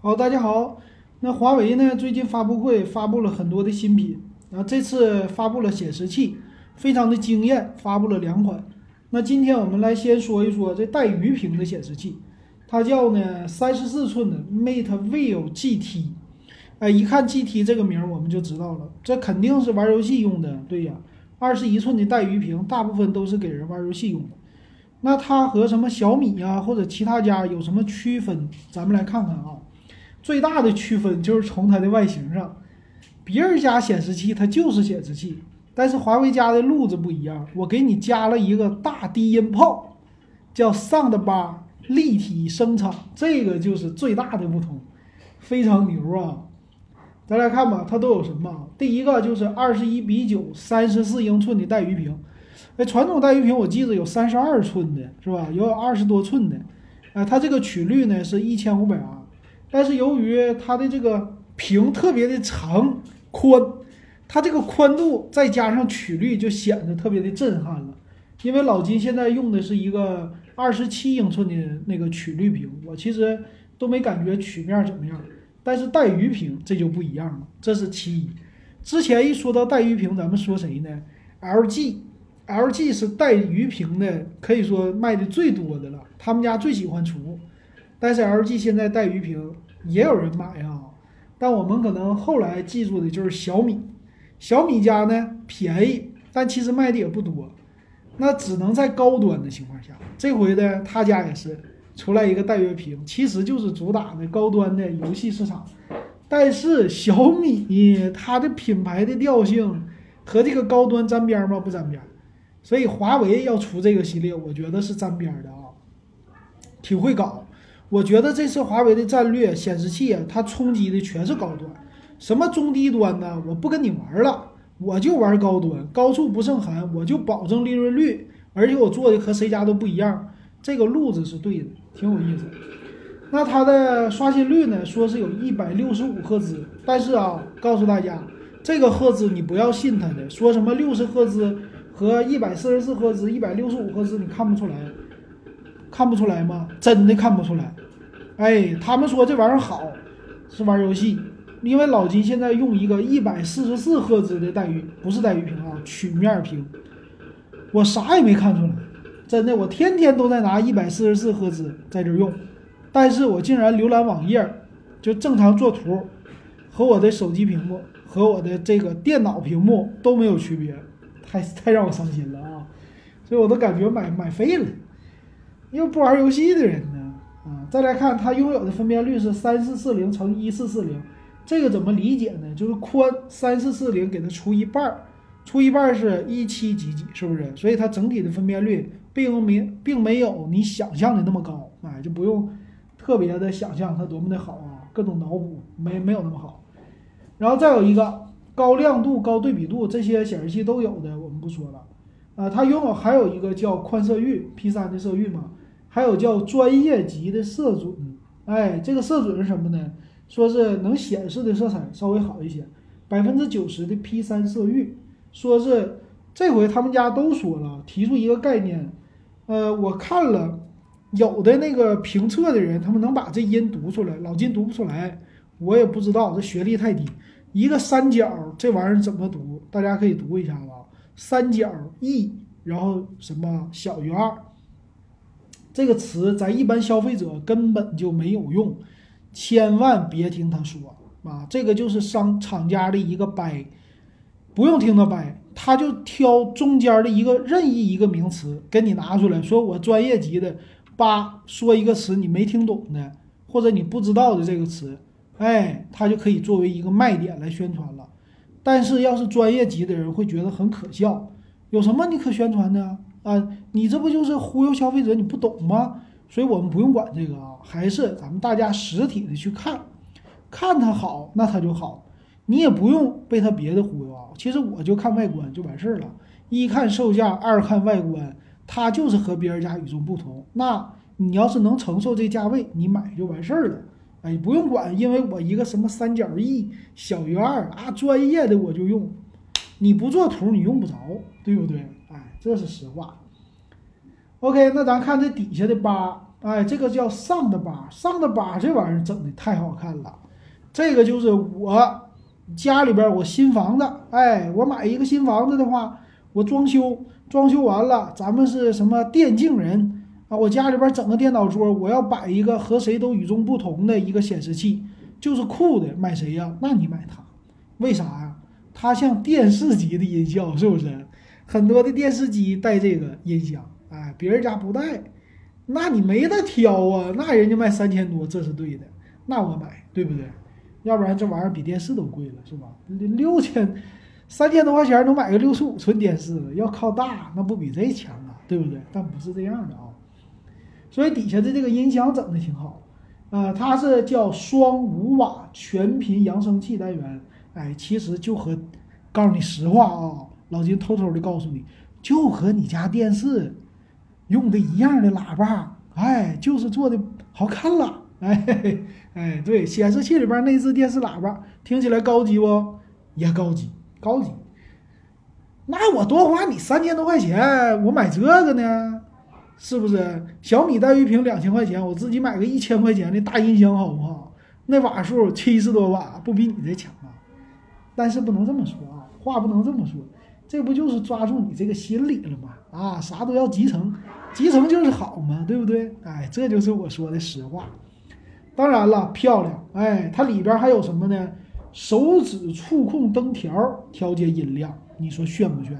好，大家好。那华为呢？最近发布会发布了很多的新品，然后这次发布了显示器，非常的惊艳，发布了两款。那今天我们来先说一说这带鱼屏的显示器，它叫呢三十四寸的 Mate View GT。哎，一看 GT 这个名儿，我们就知道了，这肯定是玩游戏用的。对呀，二十一寸的带鱼屏，大部分都是给人玩游戏用的。那它和什么小米呀或者其他家有什么区分？咱们来看看啊。最大的区分就是从它的外形上，别人家显示器它就是显示器，但是华为家的路子不一样，我给你加了一个大低音炮，叫 Soundbar 立体声场，这个就是最大的不同，非常牛啊！咱来看吧，它都有什么？第一个就是二十一比九三十四英寸的带鱼屏，哎，传统带鱼屏我记得有三十二寸的，是吧？有二十多寸的，啊，它这个曲率呢是一千五百瓦。但是由于它的这个屏特别的长宽，它这个宽度再加上曲率就显得特别的震撼了。因为老金现在用的是一个二十七英寸的那个曲率屏，我其实都没感觉曲面怎么样。但是带鱼屏这就不一样了，这是其一。之前一说到带鱼屏，咱们说谁呢？LG，LG 是带鱼屏的，可以说卖的最多的了，他们家最喜欢出。但是 LG 现在带鱼屏也有人买啊，但我们可能后来记住的就是小米，小米家呢便宜，但其实卖的也不多，那只能在高端的情况下，这回呢他家也是出来一个带鱼屏，其实就是主打的高端的游戏市场，但是小米它的品牌的调性和这个高端沾边吗？不沾边，所以华为要出这个系列，我觉得是沾边的啊，挺会搞。我觉得这次华为的战略显示器啊，它冲击的全是高端，什么中低端呢？我不跟你玩了，我就玩高端，高处不胜寒，我就保证利润率，而且我做的和谁家都不一样，这个路子是对的，挺有意思。那它的刷新率呢？说是有一百六十五赫兹，但是啊，告诉大家，这个赫兹你不要信它的，说什么六十赫兹和一百四十四赫兹、一百六十五赫兹，你看不出来。看不出来吗？真的看不出来。哎，他们说这玩意儿好，是玩游戏。因为老金现在用一个一百四十四赫兹的带鱼，不是带鱼屏啊，曲面屏，我啥也没看出来。真的，我天天都在拿一百四十四赫兹在这用，但是我竟然浏览网页，就正常做图，和我的手机屏幕和我的这个电脑屏幕都没有区别，太太让我伤心了啊！所以我都感觉买买废了。又不玩游戏的人呢？啊，再来看它拥有的分辨率是三四四零乘一四四零，这个怎么理解呢？就是宽三四四零给它除一半儿，除一半儿是一七几几，是不是？所以它整体的分辨率并没并没有你想象的那么高，哎，就不用特别的想象它多么的好啊，各种脑补没没有那么好。然后再有一个高亮度、高对比度，这些显示器都有的，我们不说了。啊，它拥有还有一个叫宽色域 P 三的色域嘛。还有叫专业级的色准，哎，这个色准是什么呢？说是能显示的色彩稍微好一些，百分之九十的 P 三色域。说是这回他们家都说了，提出一个概念，呃，我看了有的那个评测的人，他们能把这音读出来，老金读不出来，我也不知道，这学历太低。一个三角这玩意儿怎么读？大家可以读一下子啊，三角 E，然后什么小于二。这个词咱一般消费者根本就没有用，千万别听他说啊！这个就是商厂家的一个掰，不用听他掰，他就挑中间的一个任意一个名词给你拿出来，说我专业级的，叭说一个词你没听懂的或者你不知道的这个词，哎，他就可以作为一个卖点来宣传了。但是要是专业级的人会觉得很可笑，有什么你可宣传的？啊，你这不就是忽悠消费者？你不懂吗？所以我们不用管这个啊，还是咱们大家实体的去看，看它好，那它就好。你也不用被它别的忽悠啊。其实我就看外观就完事儿了，一看售价，二看外观，它就是和别人家与众不同。那你要是能承受这价位，你买就完事儿了。哎，不用管，因为我一个什么三角 E 小于二啊，专业的我就用。你不做图，你用不着，对不对？哎，这是实话。OK，那咱看这底下的八，哎，这个叫上的八，上的八这玩意儿整的太好看了。这个就是我家里边我新房子，哎，我买一个新房子的话，我装修装修完了，咱们是什么电竞人啊？我家里边整个电脑桌，我要摆一个和谁都与众不同的一个显示器，就是酷的，买谁呀？那你买它，为啥呀？它像电视级的音效，是不是？很多的电视机带这个音响，哎，别人家不带，那你没得挑啊。那人家卖三千多，这是对的，那我买，对不对？要不然这玩意儿比电视都贵了，是吧？六千、三千多块钱能买个六十五寸电视了，要靠大，那不比这强啊，对不对？但不是这样的啊。所以底下的这个音响整的挺好，啊，它是叫双五瓦全频扬声器单元，哎，其实就和，告诉你实话啊。老金偷偷的告诉你，就和你家电视用的一样的喇叭，哎，就是做的好看了，哎哎，对，显示器里边内置电视喇叭，听起来高级不？也高级，高级。那我多花你三千多块钱，我买这个呢，是不是？小米带鱼屏两千块钱，我自己买个一千块钱的大音箱好不好？那瓦数七十多瓦，不比你这强啊？但是不能这么说啊，话不能这么说。这不就是抓住你这个心理了吗？啊，啥都要集成，集成就是好嘛，对不对？哎，这就是我说的实话。当然了，漂亮，哎，它里边还有什么呢？手指触控灯条调节音量，你说炫不炫？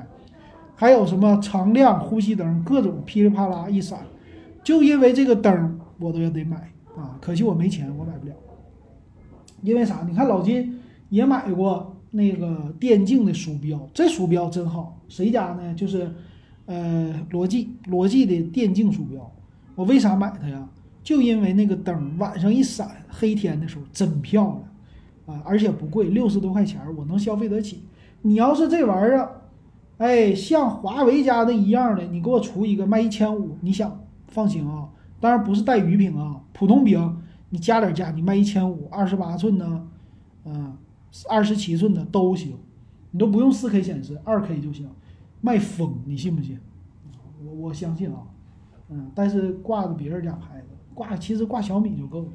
还有什么常亮呼吸灯，各种噼里啪啦一闪，就因为这个灯我都要得买啊！可惜我没钱，我买不了。因为啥？你看老金也买过。那个电竞的鼠标，这鼠标真好，谁家呢？就是，呃，罗技，罗技的电竞鼠标。我为啥买它呀？就因为那个灯晚上一闪，黑天的时候真漂亮啊！而且不贵，六十多块钱，我能消费得起。你要是这玩意儿，哎，像华为家的一样的，你给我出一个卖一千五，你想放心啊？当然不是带鱼屏啊，普通屏，你加点价，你卖一千五，二十八寸呢，嗯。二十七寸的都行，你都不用四 K 显示，二 K 就行，卖疯，你信不信？我我相信啊，嗯，但是挂着别人家牌子，挂其实挂小米就够了。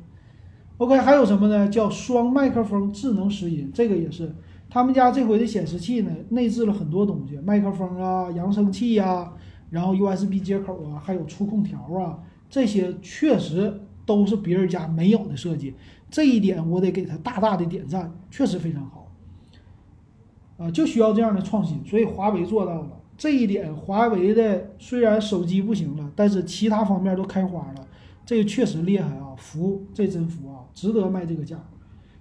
OK，还有什么呢？叫双麦克风智能拾音，这个也是他们家这回的显示器呢，内置了很多东西，麦克风啊、扬声器呀，然后 USB 接口啊，还有触控条啊，这些确实都是别人家没有的设计。这一点我得给他大大的点赞，确实非常好，啊，就需要这样的创新，所以华为做到了这一点。华为的虽然手机不行了，但是其他方面都开花了，这个确实厉害啊，服，这真服啊，值得卖这个价。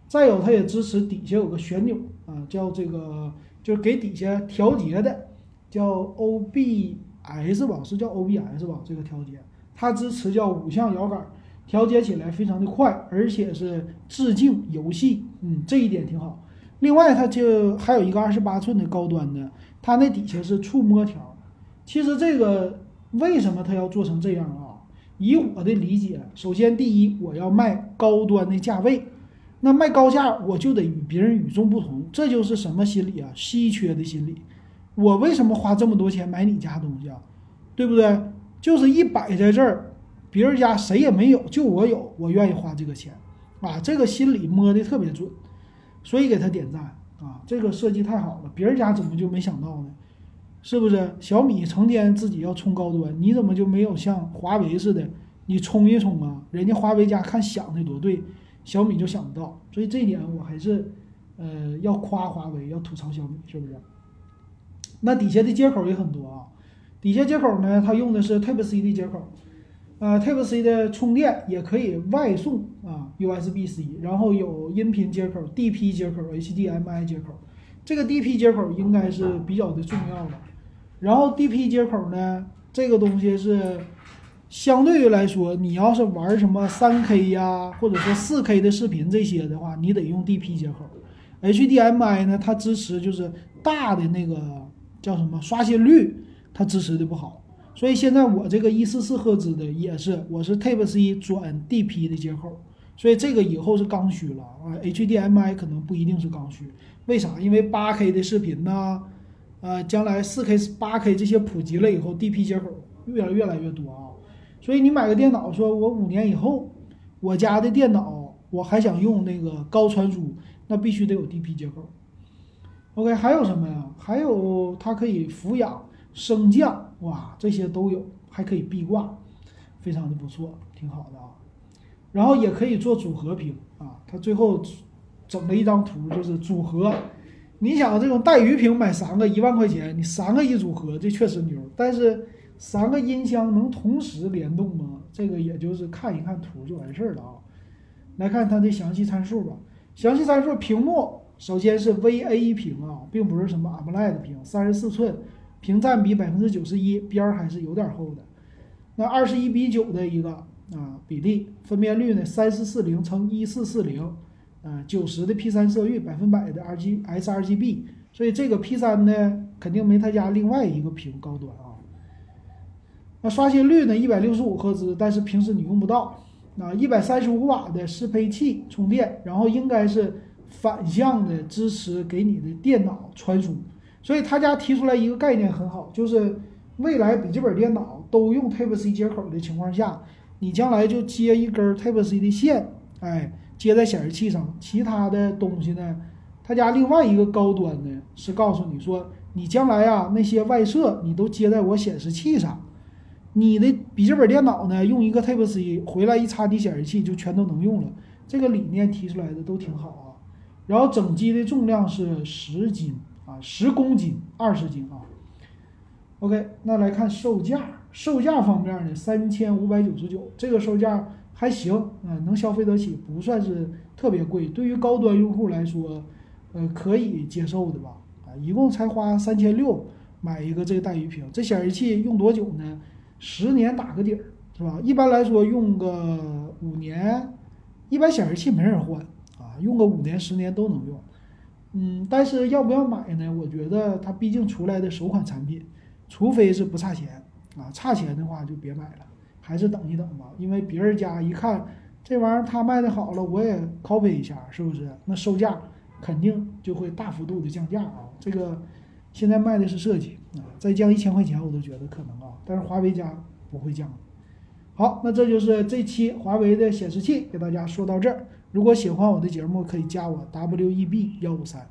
再有，它也支持底下有个旋钮啊，叫这个就是给底下调节的，叫 OBS 吧，是叫 OBS 吧？这个调节，它支持叫五项摇杆。调节起来非常的快，而且是致敬游戏，嗯，这一点挺好。另外，它就还有一个二十八寸的高端的，它那底下是触摸条。其实这个为什么它要做成这样啊？以我的理解，首先第一，我要卖高端的价位，那卖高价我就得与别人与众不同，这就是什么心理啊？稀缺的心理。我为什么花这么多钱买你家东西啊？对不对？就是一摆在这儿。别人家谁也没有，就我有，我愿意花这个钱，啊，这个心里摸的特别准，所以给他点赞啊，这个设计太好了，别人家怎么就没想到呢？是不是？小米成天自己要冲高端，你怎么就没有像华为似的，你冲一冲啊？人家华为家看想的多对，小米就想不到，所以这一点我还是，呃，要夸华为，要吐槽小米，是不是？那底下的接口也很多啊，底下接口呢，它用的是 Type C 的接口。呃，Type C 的充电也可以外送啊，USB C，然后有音频接口、DP 接口、HDMI 接口。这个 DP 接口应该是比较的重要的。然后 DP 接口呢，这个东西是相对于来说，你要是玩什么 3K 呀，或者说 4K 的视频这些的话，你得用 DP 接口。HDMI 呢，它支持就是大的那个叫什么刷新率，它支持的不好。所以现在我这个一四四赫兹的也是，我是 Type C 转 DP 的接口，所以这个以后是刚需了啊。HDMI 可能不一定是刚需，为啥？因为 8K 的视频呢，呃，将来 4K、8K 这些普及了以后，DP 接口越来越来越多啊。所以你买个电脑，说我五年以后我家的电脑我还想用那个高传输，那必须得有 DP 接口。OK，还有什么呀？还有它可以俯仰、升降，哇，这些都有，还可以壁挂，非常的不错，挺好的啊。然后也可以做组合屏啊，它最后整了一张图，就是组合。你想这种带鱼屏买三个一万块钱，你三个一组合，这确实牛。但是三个音箱能同时联动吗？这个也就是看一看图就完事儿了啊。来看它的详细参数吧。详细参数，屏幕首先是 VA 屏啊，并不是什么 AMOLED 屏，三十四寸，屏占比百分之九十一，边儿还是有点厚的。那二十一比九的一个啊比例，分辨率呢三四四零乘一四四零。啊，九十的 P 三色域，百分百的 R G sRGB，所以这个 P 三呢，肯定没他家另外一个屏高端啊。那刷新率呢，一百六十五赫兹，但是平时你用不到。那一百三十五瓦的适配器充电，然后应该是反向的支持给你的电脑传输。所以他家提出来一个概念很好，就是未来笔记本电脑都用 Type C 接口的情况下，你将来就接一根 Type C 的线，哎。接在显示器上，其他的东西呢？他家另外一个高端的是告诉你说，你将来啊那些外设你都接在我显示器上，你的笔记本电脑呢用一个 Type C 回来一插你显示器就全都能用了。这个理念提出来的都挺好啊。然后整机的重量是十斤，十公斤，二十斤啊。OK，那来看售价，售价方面呢，三千五百九十九，这个售价。还行啊，能消费得起，不算是特别贵。对于高端用户来说，呃，可以接受的吧？啊，一共才花三千六买一个这个带鱼屏，这显示器用多久呢？十年打个底儿，是吧？一般来说用个五年，一般显示器没人换啊，用个五年十年都能用。嗯，但是要不要买呢？我觉得它毕竟出来的首款产品，除非是不差钱啊，差钱的话就别买了。还是等一等吧，因为别人家一看这玩意儿他卖的好了，我也 copy 一下，是不是？那售价肯定就会大幅度的降价啊。这个现在卖的是设计啊，再降一千块钱我都觉得可能啊，但是华为家不会降。好，那这就是这期华为的显示器给大家说到这儿。如果喜欢我的节目，可以加我 W E B 幺五三。